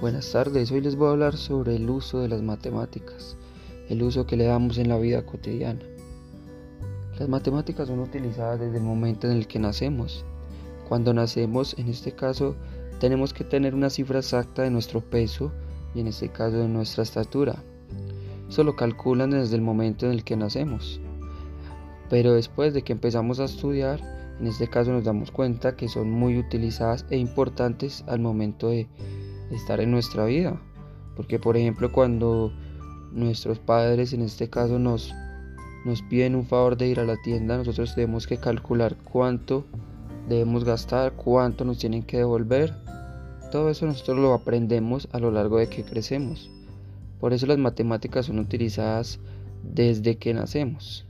Buenas tardes, hoy les voy a hablar sobre el uso de las matemáticas, el uso que le damos en la vida cotidiana. Las matemáticas son utilizadas desde el momento en el que nacemos. Cuando nacemos, en este caso, tenemos que tener una cifra exacta de nuestro peso y en este caso de nuestra estatura. Eso lo calculan desde el momento en el que nacemos. Pero después de que empezamos a estudiar, en este caso nos damos cuenta que son muy utilizadas e importantes al momento de estar en nuestra vida. Porque por ejemplo cuando nuestros padres en este caso nos, nos piden un favor de ir a la tienda, nosotros tenemos que calcular cuánto debemos gastar, cuánto nos tienen que devolver. Todo eso nosotros lo aprendemos a lo largo de que crecemos. Por eso las matemáticas son utilizadas desde que nacemos,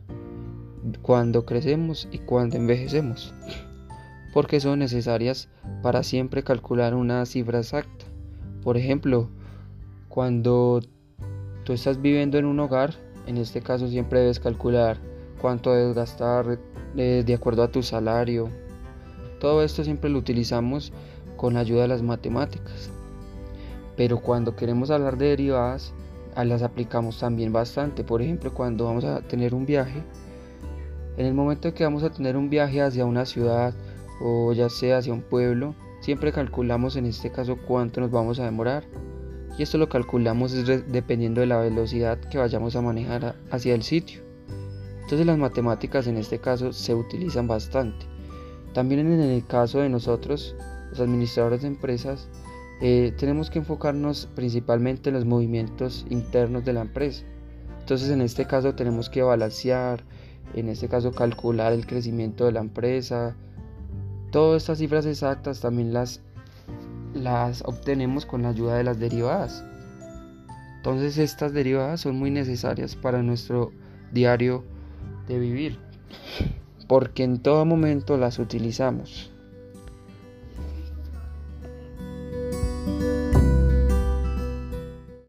cuando crecemos y cuando envejecemos, porque son necesarias para siempre calcular una cifra exacta. Por ejemplo, cuando tú estás viviendo en un hogar, en este caso siempre debes calcular cuánto debes gastar eh, de acuerdo a tu salario. Todo esto siempre lo utilizamos con la ayuda de las matemáticas. Pero cuando queremos hablar de derivadas, las aplicamos también bastante. Por ejemplo, cuando vamos a tener un viaje, en el momento que vamos a tener un viaje hacia una ciudad o ya sea hacia un pueblo, Siempre calculamos en este caso cuánto nos vamos a demorar y esto lo calculamos dependiendo de la velocidad que vayamos a manejar hacia el sitio. Entonces las matemáticas en este caso se utilizan bastante. También en el caso de nosotros, los administradores de empresas, eh, tenemos que enfocarnos principalmente en los movimientos internos de la empresa. Entonces en este caso tenemos que balancear, en este caso calcular el crecimiento de la empresa, Todas estas cifras exactas también las, las obtenemos con la ayuda de las derivadas. Entonces estas derivadas son muy necesarias para nuestro diario de vivir, porque en todo momento las utilizamos.